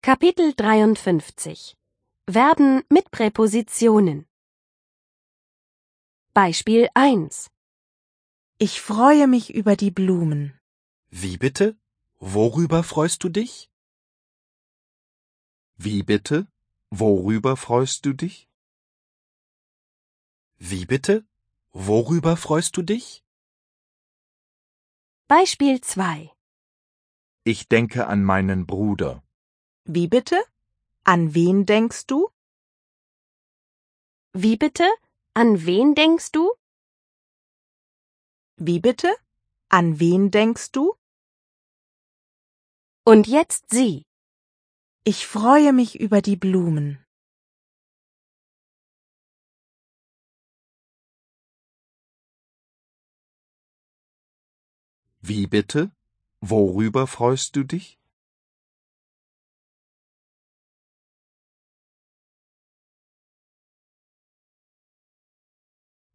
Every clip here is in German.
Kapitel 53 Verben mit Präpositionen Beispiel 1 Ich freue mich über die Blumen. Wie bitte? Worüber freust du dich? Wie bitte? Worüber freust du dich? Wie bitte? Worüber freust du dich? Beispiel 2 Ich denke an meinen Bruder. Wie bitte? An wen denkst du? Wie bitte? An wen denkst du? Wie bitte? An wen denkst du? Und jetzt sie. Ich freue mich über die Blumen. Wie bitte? Worüber freust du dich?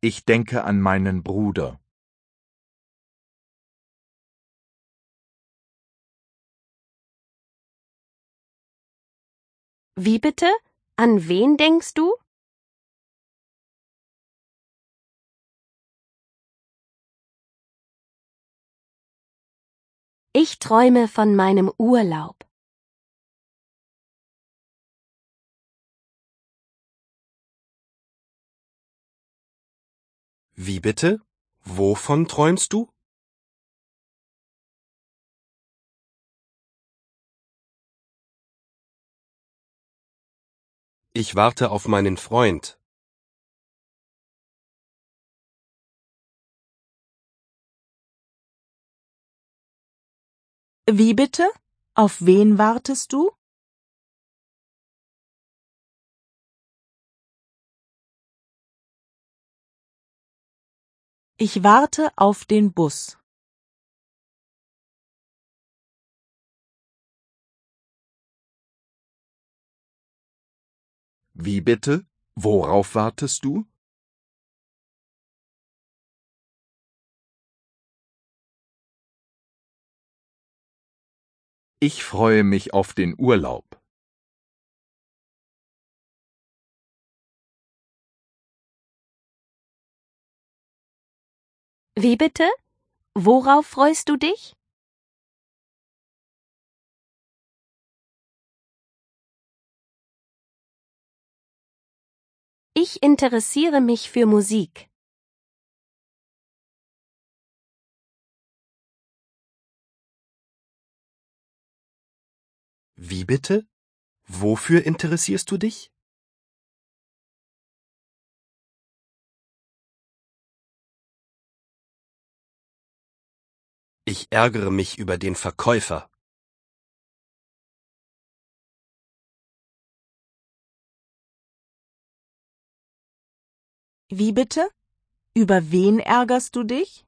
Ich denke an meinen Bruder. Wie bitte? An wen denkst du? Ich träume von meinem Urlaub. Wie bitte? Wovon träumst du? Ich warte auf meinen Freund. Wie bitte? Auf wen wartest du? Ich warte auf den Bus. Wie bitte? Worauf wartest du? Ich freue mich auf den Urlaub. Wie bitte? Worauf freust du dich? Ich interessiere mich für Musik. Wie bitte? Wofür interessierst du dich? Ich ärgere mich über den Verkäufer. Wie bitte? Über wen ärgerst du dich?